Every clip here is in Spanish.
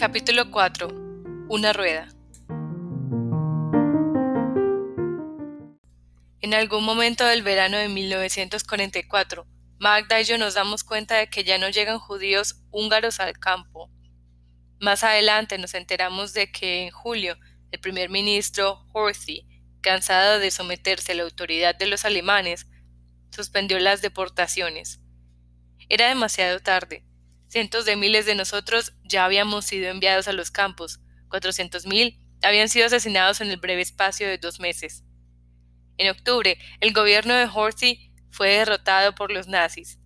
Capítulo 4. Una rueda. En algún momento del verano de 1944, Magda y yo nos damos cuenta de que ya no llegan judíos húngaros al campo. Más adelante nos enteramos de que en julio el primer ministro Horthy, cansado de someterse a la autoridad de los alemanes, suspendió las deportaciones. Era demasiado tarde. Cientos de miles de nosotros ya habíamos sido enviados a los campos. Cuatrocientos mil habían sido asesinados en el breve espacio de dos meses. En octubre, el gobierno de Horthy fue derrotado por los nazis.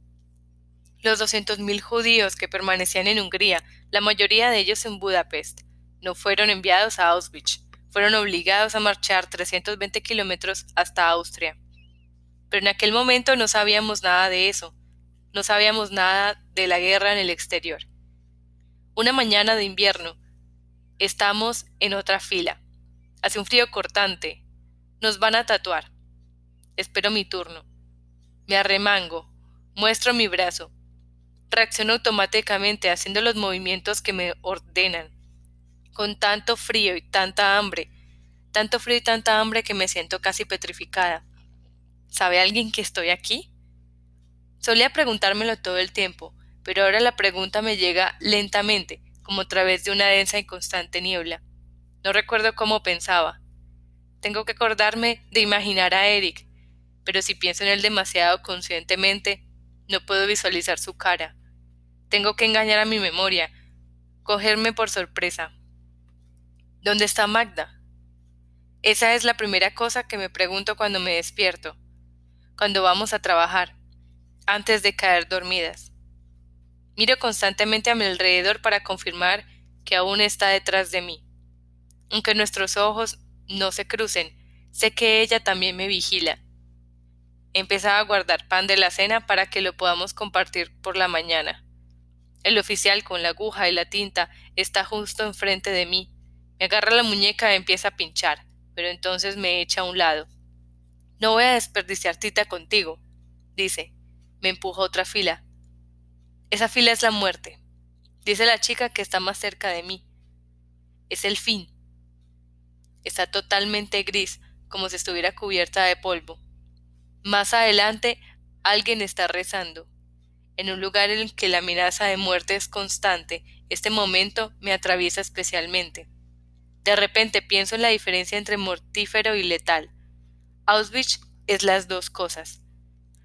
Los doscientos mil judíos que permanecían en Hungría, la mayoría de ellos en Budapest, no fueron enviados a Auschwitz, fueron obligados a marchar 320 kilómetros hasta Austria. Pero en aquel momento no sabíamos nada de eso, no sabíamos nada de la guerra en el exterior. Una mañana de invierno, estamos en otra fila. Hace un frío cortante. Nos van a tatuar. Espero mi turno. Me arremango. Muestro mi brazo. Reacciono automáticamente haciendo los movimientos que me ordenan. Con tanto frío y tanta hambre. Tanto frío y tanta hambre que me siento casi petrificada. ¿Sabe alguien que estoy aquí? Solía preguntármelo todo el tiempo, pero ahora la pregunta me llega lentamente, como a través de una densa y constante niebla. No recuerdo cómo pensaba. Tengo que acordarme de imaginar a Eric, pero si pienso en él demasiado conscientemente, no puedo visualizar su cara. Tengo que engañar a mi memoria, cogerme por sorpresa. ¿Dónde está Magda? Esa es la primera cosa que me pregunto cuando me despierto, cuando vamos a trabajar antes de caer dormidas. Miro constantemente a mi alrededor para confirmar que aún está detrás de mí. Aunque nuestros ojos no se crucen, sé que ella también me vigila. He empezado a guardar pan de la cena para que lo podamos compartir por la mañana. El oficial con la aguja y la tinta está justo enfrente de mí. Me agarra la muñeca y empieza a pinchar, pero entonces me echa a un lado. No voy a desperdiciar tita contigo, dice, me empuja a otra fila. Esa fila es la muerte, dice la chica que está más cerca de mí. Es el fin. Está totalmente gris, como si estuviera cubierta de polvo. Más adelante, alguien está rezando. En un lugar en el que la amenaza de muerte es constante, este momento me atraviesa especialmente. De repente pienso en la diferencia entre mortífero y letal. Auschwitz es las dos cosas.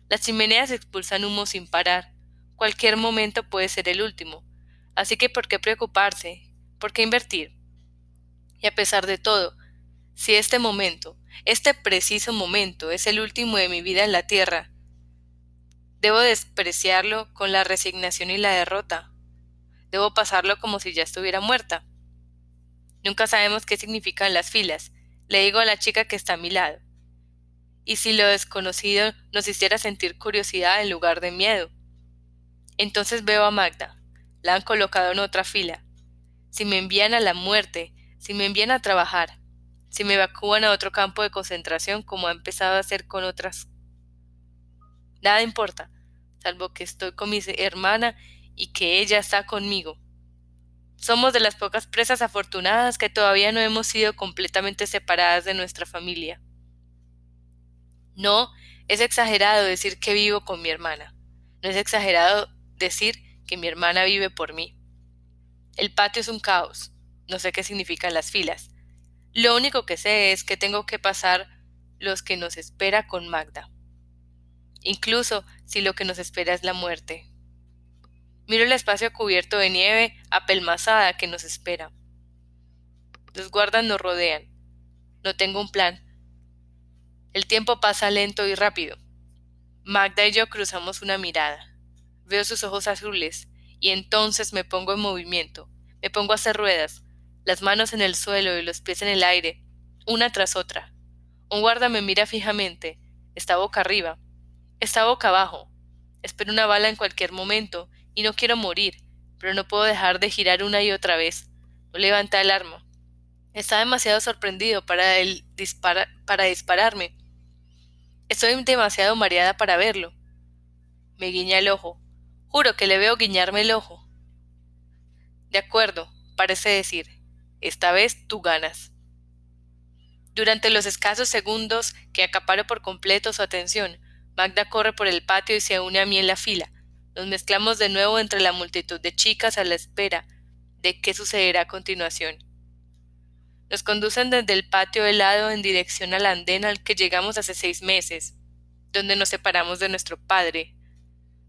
Las chimeneas expulsan humo sin parar. Cualquier momento puede ser el último. Así que ¿por qué preocuparse? ¿Por qué invertir? Y a pesar de todo, si este momento, este preciso momento, es el último de mi vida en la tierra, debo despreciarlo con la resignación y la derrota. Debo pasarlo como si ya estuviera muerta. Nunca sabemos qué significan las filas, le digo a la chica que está a mi lado y si lo desconocido nos hiciera sentir curiosidad en lugar de miedo. Entonces veo a Magda. La han colocado en otra fila. Si me envían a la muerte, si me envían a trabajar, si me evacúan a otro campo de concentración como ha empezado a hacer con otras. Nada importa, salvo que estoy con mi hermana y que ella está conmigo. Somos de las pocas presas afortunadas que todavía no hemos sido completamente separadas de nuestra familia. No es exagerado decir que vivo con mi hermana. No es exagerado decir que mi hermana vive por mí. El patio es un caos. No sé qué significan las filas. Lo único que sé es que tengo que pasar los que nos espera con Magda. Incluso si lo que nos espera es la muerte. Miro el espacio cubierto de nieve apelmazada que nos espera. Los guardas nos rodean. No tengo un plan, el tiempo pasa lento y rápido. Magda y yo cruzamos una mirada. Veo sus ojos azules y entonces me pongo en movimiento. Me pongo a hacer ruedas, las manos en el suelo y los pies en el aire, una tras otra. Un guarda me mira fijamente. Está boca arriba. Está boca abajo. Espero una bala en cualquier momento y no quiero morir, pero no puedo dejar de girar una y otra vez. No levanta el arma. Está demasiado sorprendido para, el para dispararme Estoy demasiado mareada para verlo. Me guiña el ojo. Juro que le veo guiñarme el ojo. De acuerdo, parece decir, esta vez tú ganas. Durante los escasos segundos que acaparo por completo su atención, Magda corre por el patio y se une a mí en la fila. Nos mezclamos de nuevo entre la multitud de chicas a la espera de qué sucederá a continuación. Nos conducen desde el patio helado en dirección al andén al que llegamos hace seis meses, donde nos separamos de nuestro padre,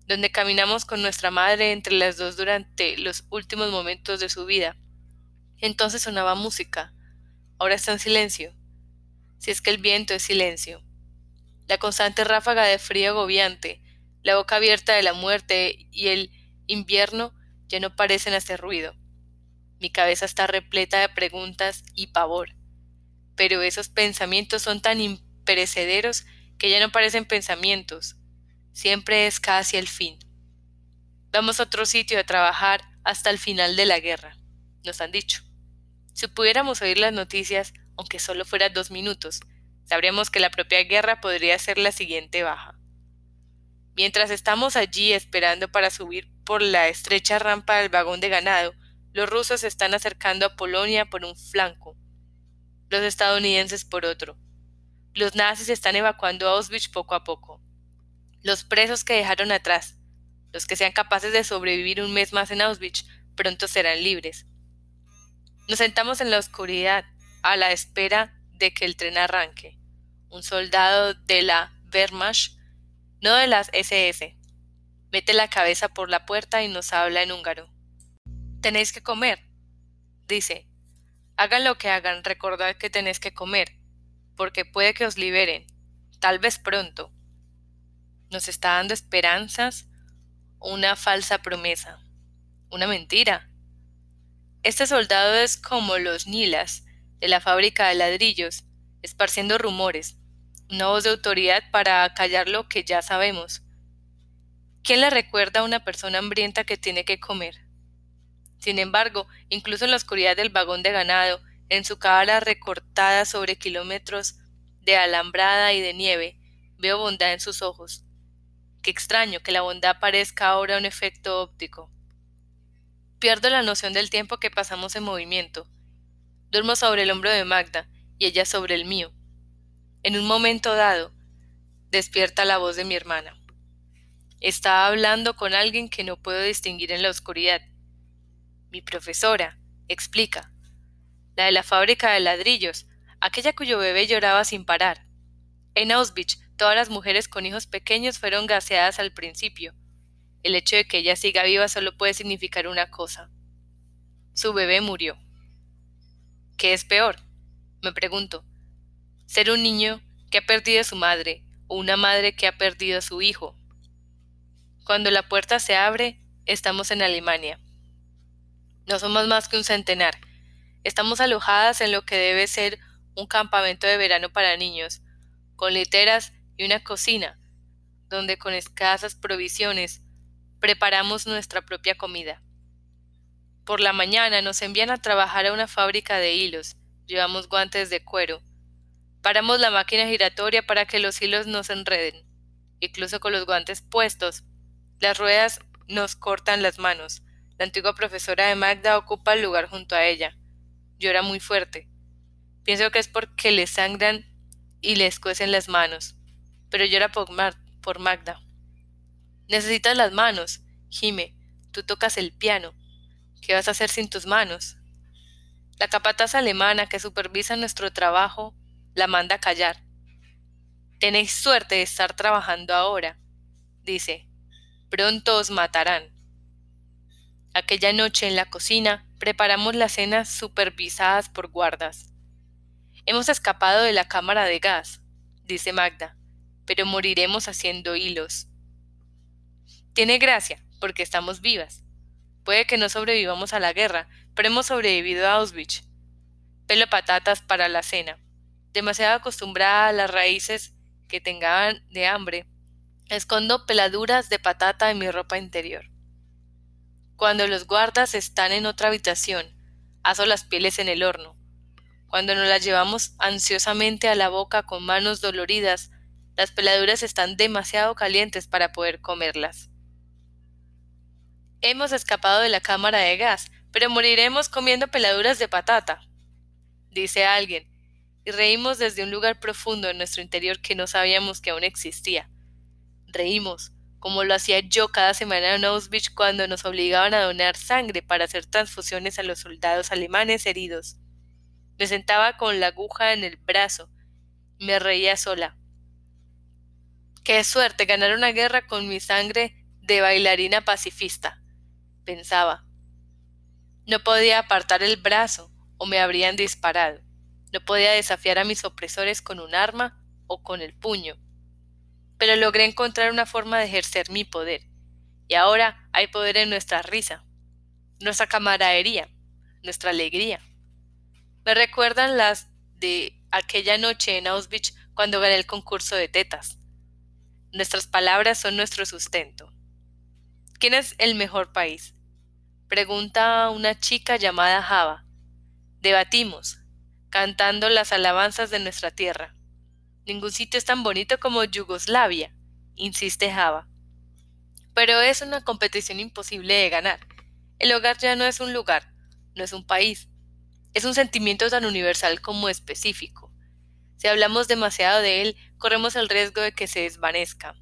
donde caminamos con nuestra madre entre las dos durante los últimos momentos de su vida. Entonces sonaba música. Ahora está en silencio. Si es que el viento es silencio. La constante ráfaga de frío agobiante, la boca abierta de la muerte y el invierno ya no parecen hacer ruido. Mi cabeza está repleta de preguntas y pavor. Pero esos pensamientos son tan imperecederos que ya no parecen pensamientos, siempre es casi el fin. Vamos a otro sitio a trabajar hasta el final de la guerra, nos han dicho. Si pudiéramos oír las noticias, aunque solo fuera dos minutos, sabríamos que la propia guerra podría ser la siguiente baja. Mientras estamos allí esperando para subir por la estrecha rampa del vagón de ganado, los rusos se están acercando a Polonia por un flanco, los estadounidenses por otro. Los nazis están evacuando Auschwitz poco a poco los presos que dejaron atrás, los que sean capaces de sobrevivir un mes más en Auschwitz, pronto serán libres. Nos sentamos en la oscuridad, a la espera de que el tren arranque. Un soldado de la Wehrmacht, no de las SS, mete la cabeza por la puerta y nos habla en húngaro. Tenéis que comer, dice. Hagan lo que hagan, recordad que tenéis que comer, porque puede que os liberen, tal vez pronto nos está dando esperanzas una falsa promesa, una mentira. Este soldado es como los Nilas de la fábrica de ladrillos, esparciendo rumores, una voz de autoridad para callar lo que ya sabemos. ¿Quién le recuerda a una persona hambrienta que tiene que comer? Sin embargo, incluso en la oscuridad del vagón de ganado, en su cara recortada sobre kilómetros de alambrada y de nieve, veo bondad en sus ojos, Qué extraño que la bondad parezca ahora un efecto óptico. Pierdo la noción del tiempo que pasamos en movimiento. Duermo sobre el hombro de Magda y ella sobre el mío. En un momento dado, despierta la voz de mi hermana. Estaba hablando con alguien que no puedo distinguir en la oscuridad. Mi profesora, explica. La de la fábrica de ladrillos, aquella cuyo bebé lloraba sin parar. En Auschwitz Todas las mujeres con hijos pequeños fueron gaseadas al principio. El hecho de que ella siga viva solo puede significar una cosa. Su bebé murió. ¿Qué es peor? Me pregunto. Ser un niño que ha perdido a su madre o una madre que ha perdido a su hijo. Cuando la puerta se abre, estamos en Alemania. No somos más que un centenar. Estamos alojadas en lo que debe ser un campamento de verano para niños, con literas y una cocina, donde con escasas provisiones preparamos nuestra propia comida. Por la mañana nos envían a trabajar a una fábrica de hilos, llevamos guantes de cuero, paramos la máquina giratoria para que los hilos no se enreden, incluso con los guantes puestos, las ruedas nos cortan las manos. La antigua profesora de Magda ocupa el lugar junto a ella. Llora muy fuerte. Pienso que es porque le sangran y le escuecen las manos pero llora por, por Magda. Necesitas las manos, gime, tú tocas el piano. ¿Qué vas a hacer sin tus manos? La capataz alemana que supervisa nuestro trabajo la manda a callar. Tenéis suerte de estar trabajando ahora, dice. Pronto os matarán. Aquella noche en la cocina preparamos las cenas supervisadas por guardas. Hemos escapado de la cámara de gas, dice Magda pero moriremos haciendo hilos. Tiene gracia, porque estamos vivas. Puede que no sobrevivamos a la guerra, pero hemos sobrevivido a Auschwitz. Pelo patatas para la cena. Demasiado acostumbrada a las raíces que tengan de hambre, escondo peladuras de patata en mi ropa interior. Cuando los guardas están en otra habitación, aso las pieles en el horno. Cuando nos las llevamos ansiosamente a la boca con manos doloridas, las peladuras están demasiado calientes para poder comerlas. Hemos escapado de la cámara de gas, Pero moriremos comiendo peladuras de patata, dice alguien, y reímos desde un lugar profundo en nuestro interior que no sabíamos que aún existía. Reímos, como lo hacía yo cada semana en Auschwitz cuando nos obligaban a donar sangre para hacer transfusiones a los soldados alemanes heridos. Me sentaba con la aguja en el brazo, me reía sola. Qué suerte ganar una guerra con mi sangre de bailarina pacifista, pensaba. No podía apartar el brazo o me habrían disparado. No podía desafiar a mis opresores con un arma o con el puño. Pero logré encontrar una forma de ejercer mi poder. Y ahora hay poder en nuestra risa, nuestra camaradería, nuestra alegría. Me recuerdan las de aquella noche en Auschwitz cuando gané el concurso de tetas. Nuestras palabras son nuestro sustento. ¿Quién es el mejor país? Pregunta una chica llamada Java. Debatimos, cantando las alabanzas de nuestra tierra. Ningún sitio es tan bonito como Yugoslavia, insiste Java. Pero es una competición imposible de ganar. El hogar ya no es un lugar, no es un país. Es un sentimiento tan universal como específico. Si hablamos demasiado de él, corremos el riesgo de que se desvanezca.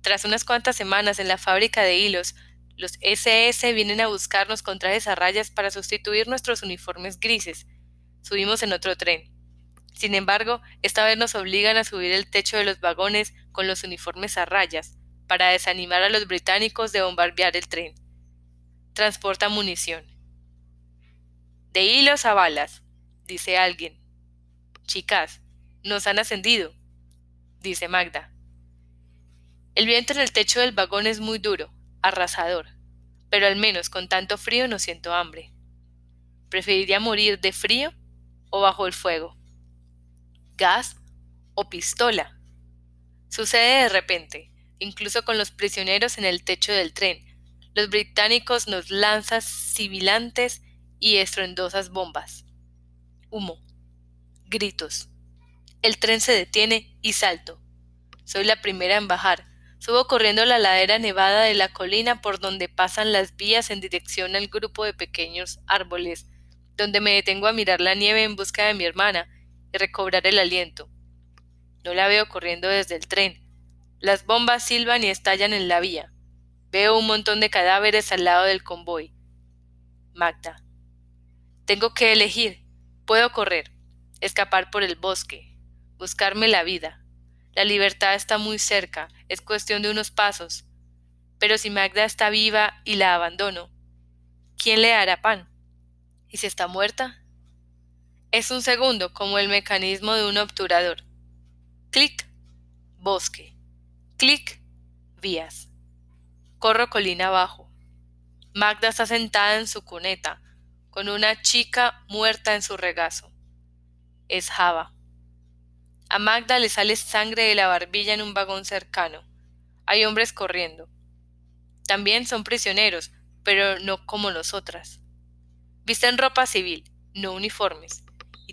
Tras unas cuantas semanas en la fábrica de hilos, los SS vienen a buscarnos con trajes a rayas para sustituir nuestros uniformes grises. Subimos en otro tren. Sin embargo, esta vez nos obligan a subir el techo de los vagones con los uniformes a rayas, para desanimar a los británicos de bombardear el tren. Transporta munición. De hilos a balas, dice alguien. Chicas, nos han ascendido, dice Magda. El viento en el techo del vagón es muy duro, arrasador, pero al menos con tanto frío no siento hambre. Preferiría morir de frío o bajo el fuego. Gas o pistola. Sucede de repente, incluso con los prisioneros en el techo del tren. Los británicos nos lanzan sibilantes y estruendosas bombas. Humo. Gritos. El tren se detiene y salto. Soy la primera en bajar, Subo corriendo la ladera nevada de la colina por donde pasan las vías en dirección al grupo de pequeños árboles, donde me detengo a mirar la nieve en busca de mi hermana recobrar el aliento. No la veo corriendo desde el tren. Las bombas silban y estallan en la vía. Veo un montón de cadáveres al lado del convoy. Magda. Tengo que elegir. Puedo correr, escapar por el bosque, buscarme la vida, la libertad está muy cerca, es cuestión de unos pasos. Pero si Magda está viva y la abandono, ¿quién le hará pan? ¿Y si está muerta? Es un segundo como el mecanismo de un obturador. Clic, bosque. Clic, vías. Corro colina abajo. Magda está sentada en su cuneta, con una chica muerta en su regazo. Es Java. A Magda le sale sangre de la barbilla en un vagón cercano. Hay hombres corriendo. También son prisioneros, pero no como nosotras. Visten ropa civil, no uniformes,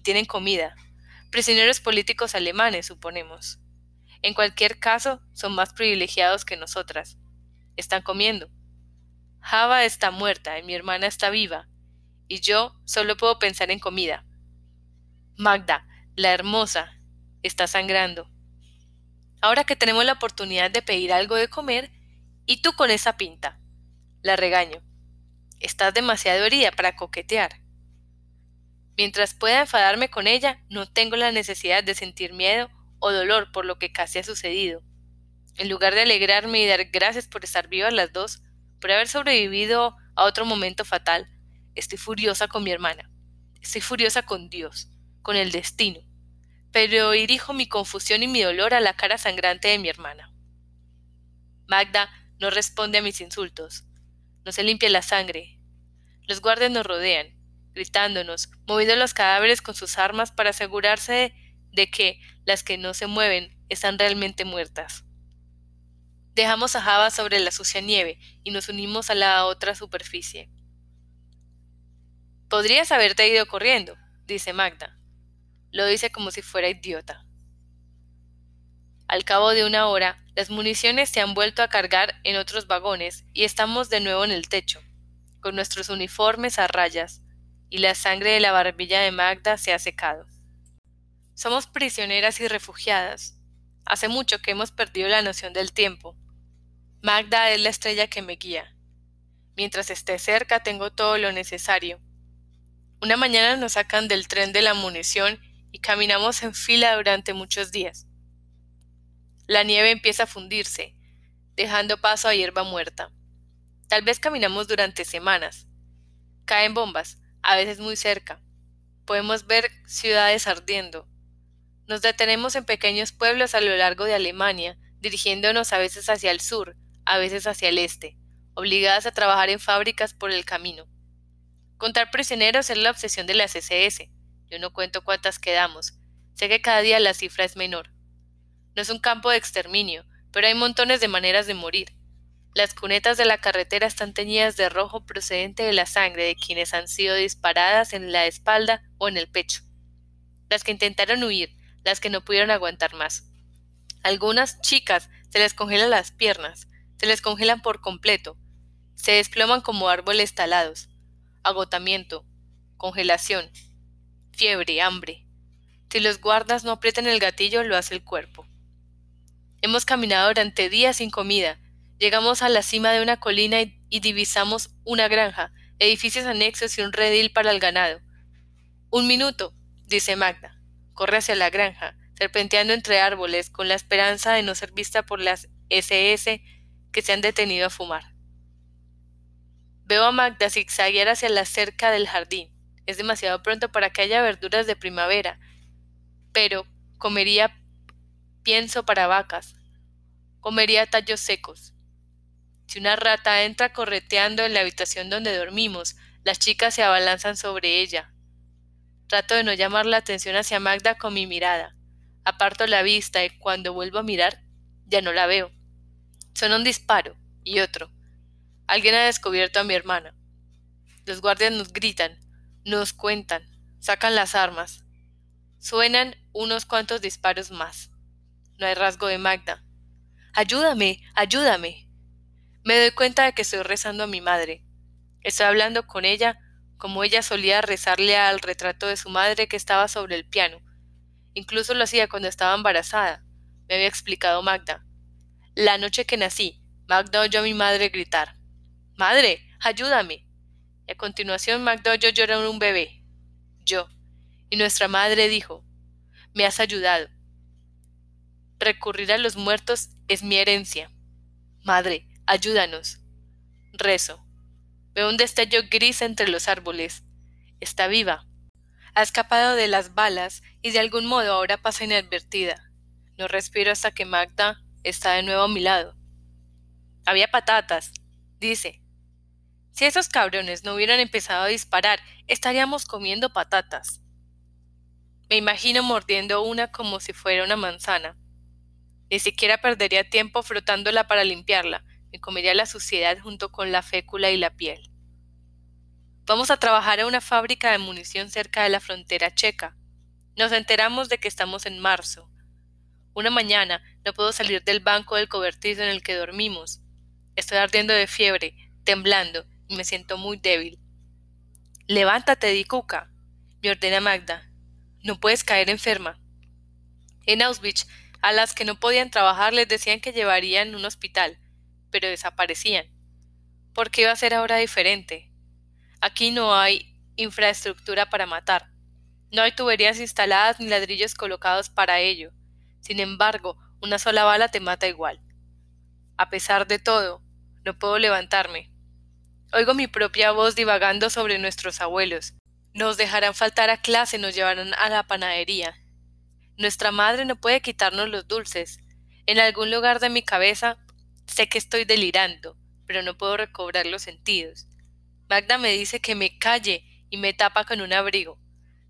tienen comida. Prisioneros políticos alemanes, suponemos. En cualquier caso, son más privilegiados que nosotras. Están comiendo. Java está muerta y mi hermana está viva, y yo solo puedo pensar en comida. Magda, la hermosa, está sangrando. Ahora que tenemos la oportunidad de pedir algo de comer, y tú con esa pinta. La regaño. Estás demasiado herida para coquetear. Mientras pueda enfadarme con ella, no tengo la necesidad de sentir miedo o dolor por lo que casi ha sucedido. En lugar de alegrarme y dar gracias por estar vivas las dos, por haber sobrevivido a otro momento fatal, estoy furiosa con mi hermana. Estoy furiosa con Dios, con el destino, pero dirijo mi confusión y mi dolor a la cara sangrante de mi hermana. Magda no responde a mis insultos, no se limpia la sangre. Los guardias nos rodean, gritándonos, moviendo los cadáveres con sus armas para asegurarse de que las que no se mueven están realmente muertas. Dejamos a Java sobre la sucia nieve y nos unimos a la otra superficie. Podrías haberte ido corriendo, dice Magda. Lo dice como si fuera idiota. Al cabo de una hora, las municiones se han vuelto a cargar en otros vagones y estamos de nuevo en el techo. con nuestros uniformes a rayas, y la sangre de la barbilla de Magda se ha secado. Somos prisioneras y refugiadas. Hace mucho que hemos perdido la noción del tiempo. Magda es la estrella que me guía. Mientras esté cerca tengo todo lo necesario. Una mañana nos sacan del tren de la munición y caminamos en fila durante muchos días. La nieve empieza a fundirse, dejando paso a hierba muerta. Tal vez caminamos durante semanas. Caen bombas, a veces muy cerca. Podemos ver ciudades ardiendo. Nos detenemos en pequeños pueblos a lo largo de Alemania, dirigiéndonos a veces hacia el sur, a veces hacia el este, obligadas a trabajar en fábricas por el camino. Contar prisioneros es la obsesión de las SS. Yo no cuento cuántas quedamos. Sé que cada día la cifra es menor. No es un campo de exterminio, pero hay montones de maneras de morir. Las cunetas de la carretera están teñidas de rojo procedente de la sangre de quienes han sido disparadas en la espalda o en el pecho. Las que intentaron huir, las que no pudieron aguantar más. Algunas chicas se les congelan las piernas, se les congelan por completo, se desploman como árboles talados. Agotamiento, congelación, fiebre, hambre. Si los guardas no aprietan el gatillo, lo hace el cuerpo. Hemos caminado durante días sin comida. Llegamos a la cima de una colina y, divisamos una granja, edificios anexos y un redil para el ganado. Un minuto, dice Magda. Corre hacia la granja, serpenteando entre árboles, con la esperanza de no ser vista por las SS que se han detenido a fumar. Veo a Magda zigzaguear hacia la cerca del jardín. Es demasiado pronto para que haya verduras de primavera, pero comería pienso para vacas. Comería tallos secos. Si una rata entra correteando en la habitación donde dormimos, las chicas se abalanzan sobre ella. Trato de no llamar la atención hacia Magda con mi mirada. Aparto la vista y cuando vuelvo a mirar, ya no la veo. Son un disparo y otro. Alguien ha descubierto a mi hermana. Los guardias nos gritan, nos cuentan, sacan las armas. Suenan unos cuantos disparos más. No hay rasgo de Magda. Ayúdame, ayúdame. Me doy cuenta de que estoy rezando a mi madre. Estoy hablando con ella como ella solía rezarle al retrato de su madre que estaba sobre el piano. Incluso lo hacía cuando estaba embarazada. Me había explicado Magda. La noche que nací, Magda oyó a mi madre gritar Madre, ayúdame. Y a continuación Magda oyó llorar un bebé. Yo. Y nuestra madre dijo Me has ayudado. Recurrir a los muertos es mi herencia. Madre, ayúdanos. Rezo. Veo un destello gris entre los árboles. Está viva. Ha escapado de las balas y de algún modo ahora pasa inadvertida. No respiro hasta que Magda está de nuevo a mi lado. Había patatas, dice. Si esos cabrones no hubieran empezado a disparar, estaríamos comiendo patatas. Me imagino mordiendo una como si fuera una manzana. Ni siquiera perdería tiempo frotándola para limpiarla, me comería la suciedad junto con la fécula y la piel. Vamos a trabajar a una fábrica de munición cerca de la frontera checa. Nos enteramos de que estamos en marzo. Una mañana no puedo salir del banco del cobertizo en el que dormimos. Estoy ardiendo de fiebre, temblando, y me siento muy débil. Levántate, Dicuca, me ordena Magda. No puedes caer enferma. En Auschwitz a las que no podían trabajar les decían que llevarían un hospital, pero desaparecían. ¿Por qué iba a ser ahora diferente? Aquí no hay infraestructura para matar. No hay tuberías instaladas ni ladrillos colocados para ello. Sin embargo, una sola bala te mata igual. A pesar de todo, no puedo levantarme. Oigo mi propia voz divagando sobre nuestros abuelos. Nos dejarán faltar a clase, nos llevarán a la panadería. Nuestra madre no puede quitarnos los dulces. En algún lugar de mi cabeza sé que estoy delirando, pero no puedo recobrar los sentidos. Magda me dice que me calle y me tapa con un abrigo,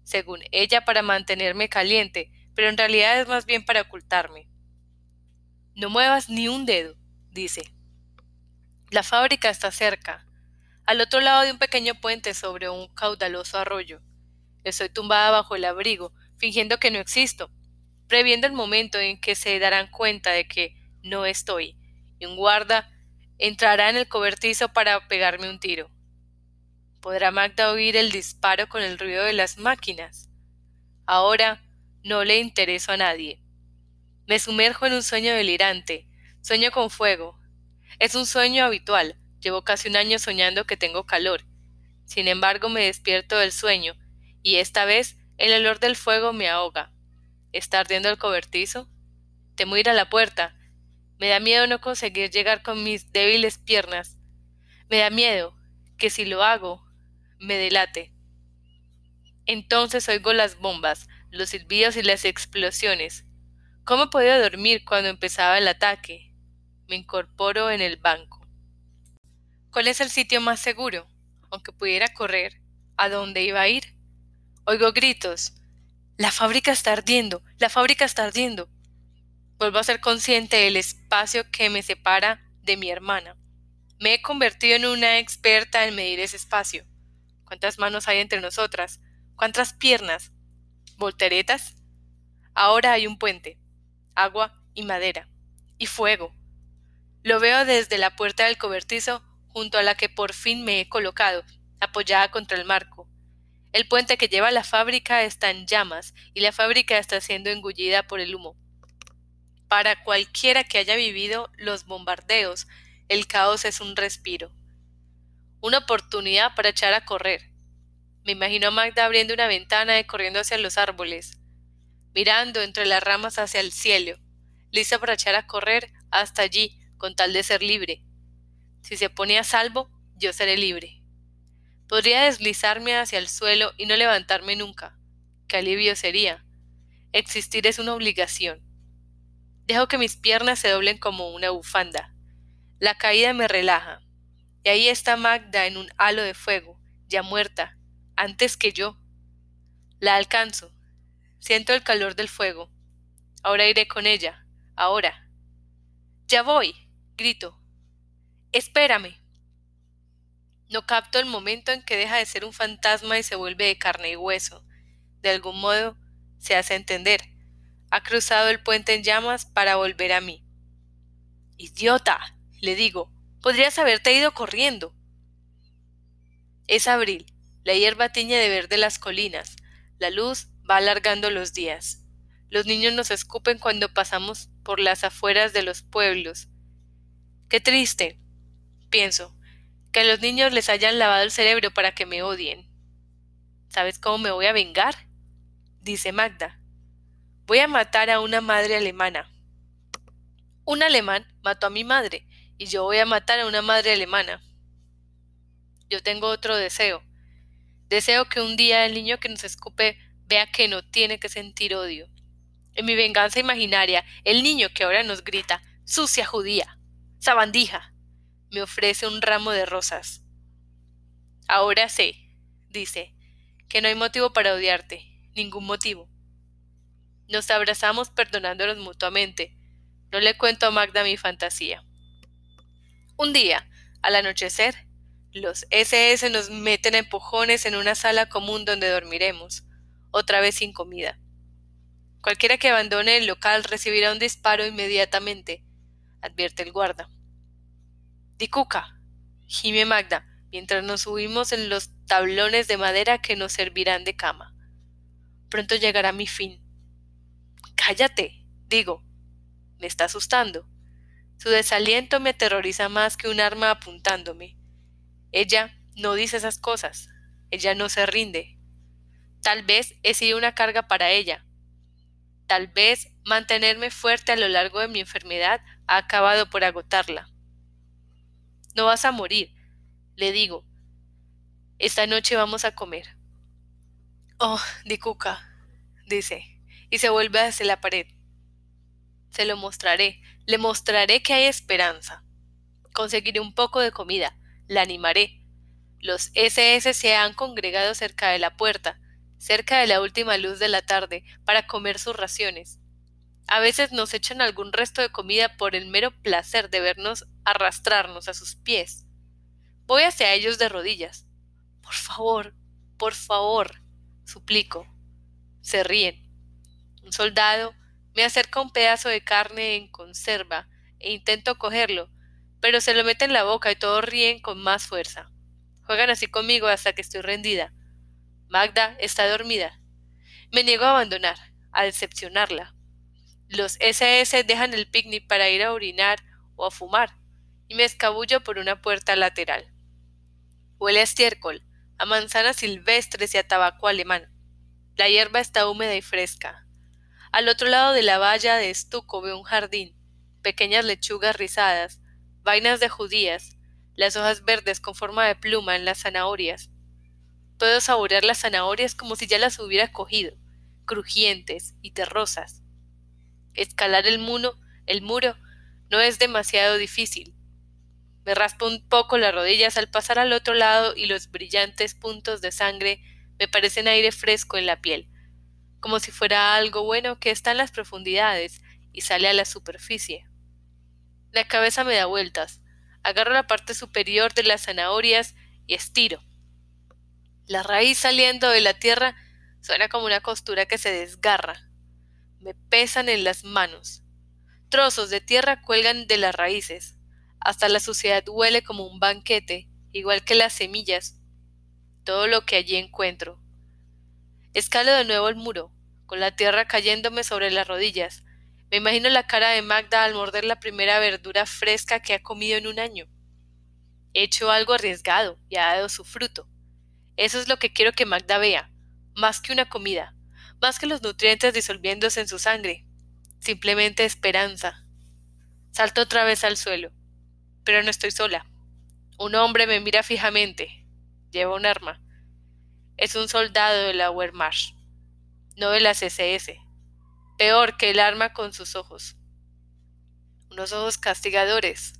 según ella para mantenerme caliente, pero en realidad es más bien para ocultarme. No muevas ni un dedo, dice. La fábrica está cerca, al otro lado de un pequeño puente sobre un caudaloso arroyo. Estoy tumbada bajo el abrigo, fingiendo que no existo, previendo el momento en que se darán cuenta de que no estoy, y un guarda entrará en el cobertizo para pegarme un tiro. ¿Podrá Magda oír el disparo con el ruido de las máquinas? Ahora no le intereso a nadie. Me sumerjo en un sueño delirante, sueño con fuego. Es un sueño habitual, llevo casi un año soñando que tengo calor. Sin embargo, me despierto del sueño, y esta vez el olor del fuego me ahoga. ¿Está ardiendo el cobertizo? Temo ir a la puerta. Me da miedo no conseguir llegar con mis débiles piernas. Me da miedo que si lo hago, me delate. Entonces oigo las bombas, los silbidos y las explosiones. ¿Cómo podía dormir cuando empezaba el ataque? Me incorporo en el banco. ¿Cuál es el sitio más seguro? Aunque pudiera correr, ¿a dónde iba a ir? Oigo gritos. La fábrica está ardiendo, la fábrica está ardiendo. Vuelvo a ser consciente del espacio que me separa de mi hermana. Me he convertido en una experta en medir ese espacio. ¿Cuántas manos hay entre nosotras? ¿Cuántas piernas? ¿Volteretas? Ahora hay un puente, agua y madera, y fuego. Lo veo desde la puerta del cobertizo junto a la que por fin me he colocado, apoyada contra el marco. El puente que lleva a la fábrica está en llamas y la fábrica está siendo engullida por el humo. Para cualquiera que haya vivido los bombardeos, el caos es un respiro. Una oportunidad para echar a correr, me imagino a Magda abriendo una ventana y corriendo hacia los árboles, mirando entre las ramas hacia el cielo, lista para echar a correr hasta allí con tal de ser libre. Si se pone a salvo, yo seré libre. Podría deslizarme hacia el suelo y no levantarme nunca. Qué alivio sería. Existir es una obligación. Dejo que mis piernas se doblen como una bufanda. La caída me relaja. Y ahí está Magda en un halo de fuego, ya muerta, antes que yo. La alcanzo. Siento el calor del fuego. Ahora iré con ella. Ahora. Ya voy. grito. Espérame. No capto el momento en que deja de ser un fantasma y se vuelve de carne y hueso. De algún modo se hace entender. Ha cruzado el puente en llamas para volver a mí. Idiota, le digo, podrías haberte ido corriendo. Es abril. La hierba tiñe de verde las colinas, la luz va alargando los días. Los niños nos escupen cuando pasamos por las afueras de los pueblos. Qué triste, pienso, que a los niños les hayan lavado el cerebro para que me odien. ¿Sabes cómo me voy a vengar? dice Magda. Voy a matar a una madre alemana. Un alemán mató a mi madre, y yo voy a matar a una madre alemana. Yo tengo otro deseo, Deseo que un día el niño que nos escupe vea que no tiene que sentir odio. En mi venganza imaginaria, el niño que ahora nos grita, sucia judía, sabandija, me ofrece un ramo de rosas. Ahora sé, dice, que no hay motivo para odiarte, ningún motivo. Nos abrazamos perdonándonos mutuamente. No le cuento a Magda mi fantasía. Un día, al anochecer, los SS nos meten empujones en una sala común donde dormiremos, otra vez sin comida. Cualquiera que abandone el local recibirá un disparo inmediatamente, advierte el guarda. Dicuca, gime Magda, mientras nos subimos en los tablones de madera que nos servirán de cama. Pronto llegará mi fin. Cállate, digo. Me está asustando. Su desaliento me aterroriza más que un arma apuntándome. Ella no dice esas cosas, ella no se rinde. Tal vez he sido una carga para ella. Tal vez mantenerme fuerte a lo largo de mi enfermedad ha acabado por agotarla. No vas a morir, le digo. Esta noche vamos a comer. Oh, Dikuka, dice, y se vuelve hacia la pared. Se lo mostraré, le mostraré que hay esperanza. Conseguiré un poco de comida, la animaré. Los SS se han congregado cerca de la puerta, cerca de la última luz de la tarde, para comer sus raciones. A veces nos echan algún resto de comida por el mero placer de vernos arrastrarnos a sus pies. Voy hacia ellos de rodillas. Por favor, por favor, suplico. Se ríen. Un soldado me acerca un pedazo de carne en conserva e intento cogerlo, pero se lo mete en la boca y todos ríen con más fuerza. Juegan así conmigo hasta que estoy rendida. Magda está dormida. Me niego a abandonar, a decepcionarla. Los SS dejan el picnic para ir a orinar o a fumar, y me escabullo por una puerta lateral. Huele a estiércol, a manzanas silvestres y a tabaco alemán. La hierba está húmeda y fresca. Al otro lado de la valla de estuco veo un jardín, pequeñas lechugas rizadas, vainas de judías, las hojas verdes con forma de pluma en las zanahorias. Puedo saborear las zanahorias como si ya las hubiera cogido, crujientes y terrosas. Escalar el muro, el muro no es demasiado difícil. Me raspo un poco las rodillas al pasar al otro lado y los brillantes puntos de sangre me parecen aire fresco en la piel, como si fuera algo bueno que está en las profundidades y sale a la superficie. La cabeza me da vueltas, agarro la parte superior de las zanahorias y estiro. La raíz saliendo de la tierra suena como una costura que se desgarra me pesan en las manos. Trozos de tierra cuelgan de las raíces. Hasta la suciedad huele como un banquete, igual que las semillas. Todo lo que allí encuentro. Escalo de nuevo el muro, con la tierra cayéndome sobre las rodillas. Me imagino la cara de Magda al morder la primera verdura fresca que ha comido en un año. He hecho algo arriesgado y ha dado su fruto. Eso es lo que quiero que Magda vea, más que una comida, más que los nutrientes disolviéndose en su sangre, simplemente esperanza. Salto otra vez al suelo, pero no estoy sola. Un hombre me mira fijamente. Lleva un arma. Es un soldado de la Wehrmacht, no de las SS. Peor que el arma con sus ojos. Unos ojos castigadores.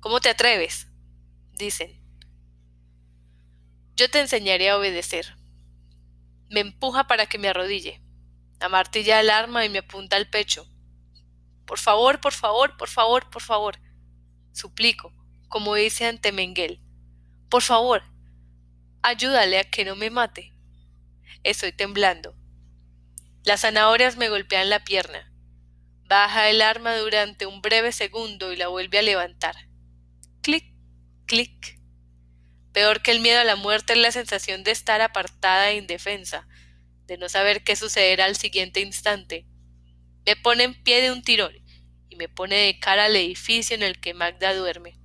¿Cómo te atreves? dicen. Yo te enseñaré a obedecer. Me empuja para que me arrodille. Amartilla el arma y me apunta al pecho. Por favor, por favor, por favor, por favor. Suplico, como dice ante Menguel. Por favor, ayúdale a que no me mate. Estoy temblando. Las zanahorias me golpean la pierna. Baja el arma durante un breve segundo y la vuelve a levantar. Clic, clic. Peor que el miedo a la muerte es la sensación de estar apartada e indefensa, de no saber qué sucederá al siguiente instante. Me pone en pie de un tirón y me pone de cara al edificio en el que Magda duerme.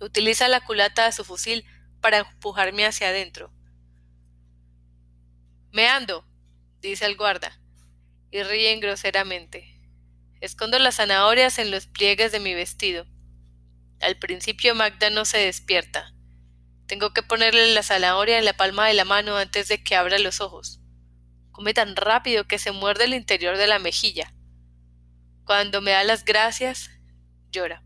Utiliza la culata de su fusil para empujarme hacia adentro. Me ando, dice el guarda, y ríen groseramente. Escondo las zanahorias en los pliegues de mi vestido. Al principio Magda no se despierta. Tengo que ponerle la zanahoria en la palma de la mano antes de que abra los ojos. Come tan rápido que se muerde el interior de la mejilla. Cuando me da las gracias, llora.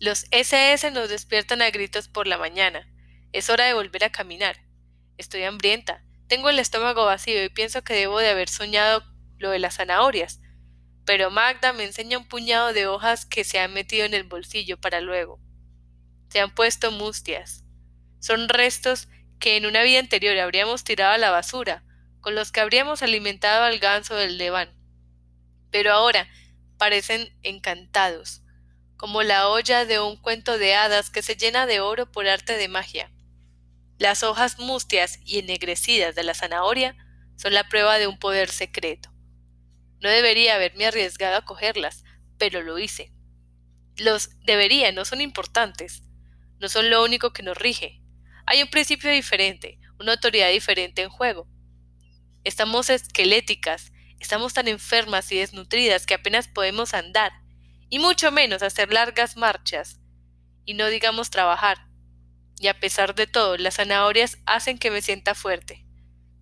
Los SS nos despiertan a gritos por la mañana. Es hora de volver a caminar. Estoy hambrienta. Tengo el estómago vacío y pienso que debo de haber soñado lo de las zanahorias. Pero Magda me enseña un puñado de hojas que se han metido en el bolsillo para luego se han puesto mustias. Son restos que en una vida anterior habríamos tirado a la basura, con los que habríamos alimentado al ganso del Deván. Pero ahora parecen encantados, como la olla de un cuento de hadas que se llena de oro por arte de magia. Las hojas mustias y ennegrecidas de la zanahoria son la prueba de un poder secreto. No debería haberme arriesgado a cogerlas, pero lo hice. Los debería no son importantes no son lo único que nos rige. Hay un principio diferente, una autoridad diferente en juego. Estamos esqueléticas, estamos tan enfermas y desnutridas que apenas podemos andar, y mucho menos hacer largas marchas, y no digamos trabajar. Y a pesar de todo, las zanahorias hacen que me sienta fuerte.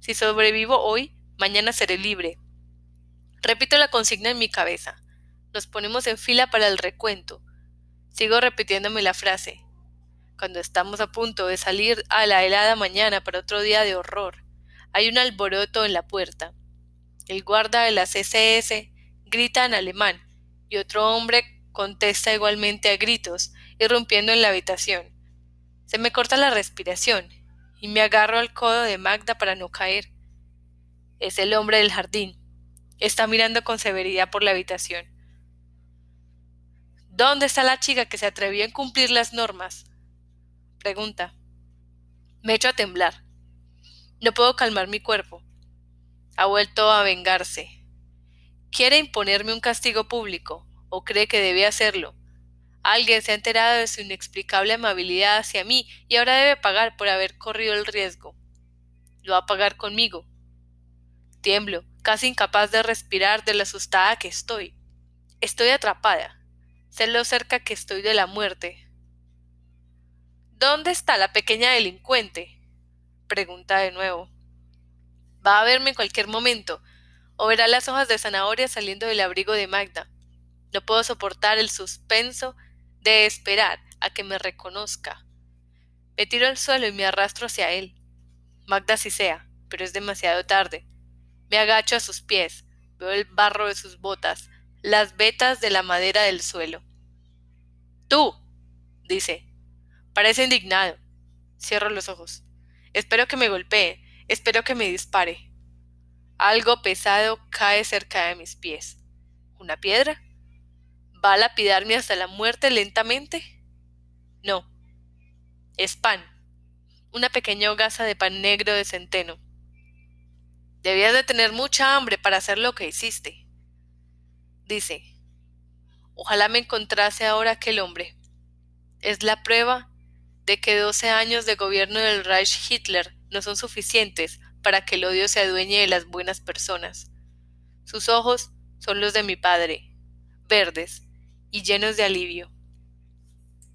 Si sobrevivo hoy, mañana seré libre. Repito la consigna en mi cabeza. Nos ponemos en fila para el recuento. Sigo repitiéndome la frase cuando estamos a punto de salir a la helada mañana para otro día de horror. Hay un alboroto en la puerta. El guarda de las SS grita en alemán y otro hombre contesta igualmente a gritos, irrumpiendo en la habitación. Se me corta la respiración y me agarro al codo de Magda para no caer. Es el hombre del jardín. Está mirando con severidad por la habitación. ¿Dónde está la chica que se atrevió a incumplir las normas? Pregunta. Me echo a temblar. No puedo calmar mi cuerpo. Ha vuelto a vengarse. Quiere imponerme un castigo público, o cree que debe hacerlo. Alguien se ha enterado de su inexplicable amabilidad hacia mí y ahora debe pagar por haber corrido el riesgo. Lo va a pagar conmigo. Tiemblo, casi incapaz de respirar de la asustada que estoy. Estoy atrapada. Sé lo cerca que estoy de la muerte. ¿Dónde está la pequeña delincuente? pregunta de nuevo. Va a verme en cualquier momento, o verá las hojas de zanahoria saliendo del abrigo de Magda. No puedo soportar el suspenso de esperar a que me reconozca. Me tiro al suelo y me arrastro hacia él. Magda sí sea, pero es demasiado tarde. Me agacho a sus pies, veo el barro de sus botas, las vetas de la madera del suelo. Tú, dice. Parece indignado. Cierro los ojos. Espero que me golpee, espero que me dispare. Algo pesado cae cerca de mis pies. ¿Una piedra? ¿Va a lapidarme hasta la muerte lentamente? No. Es pan. Una pequeña hogaza de pan negro de centeno. Debías de tener mucha hambre para hacer lo que hiciste. Dice, ojalá me encontrase ahora aquel hombre. Es la prueba de que doce años de gobierno del Reich Hitler no son suficientes para que el odio se adueñe de las buenas personas. Sus ojos son los de mi padre, verdes y llenos de alivio.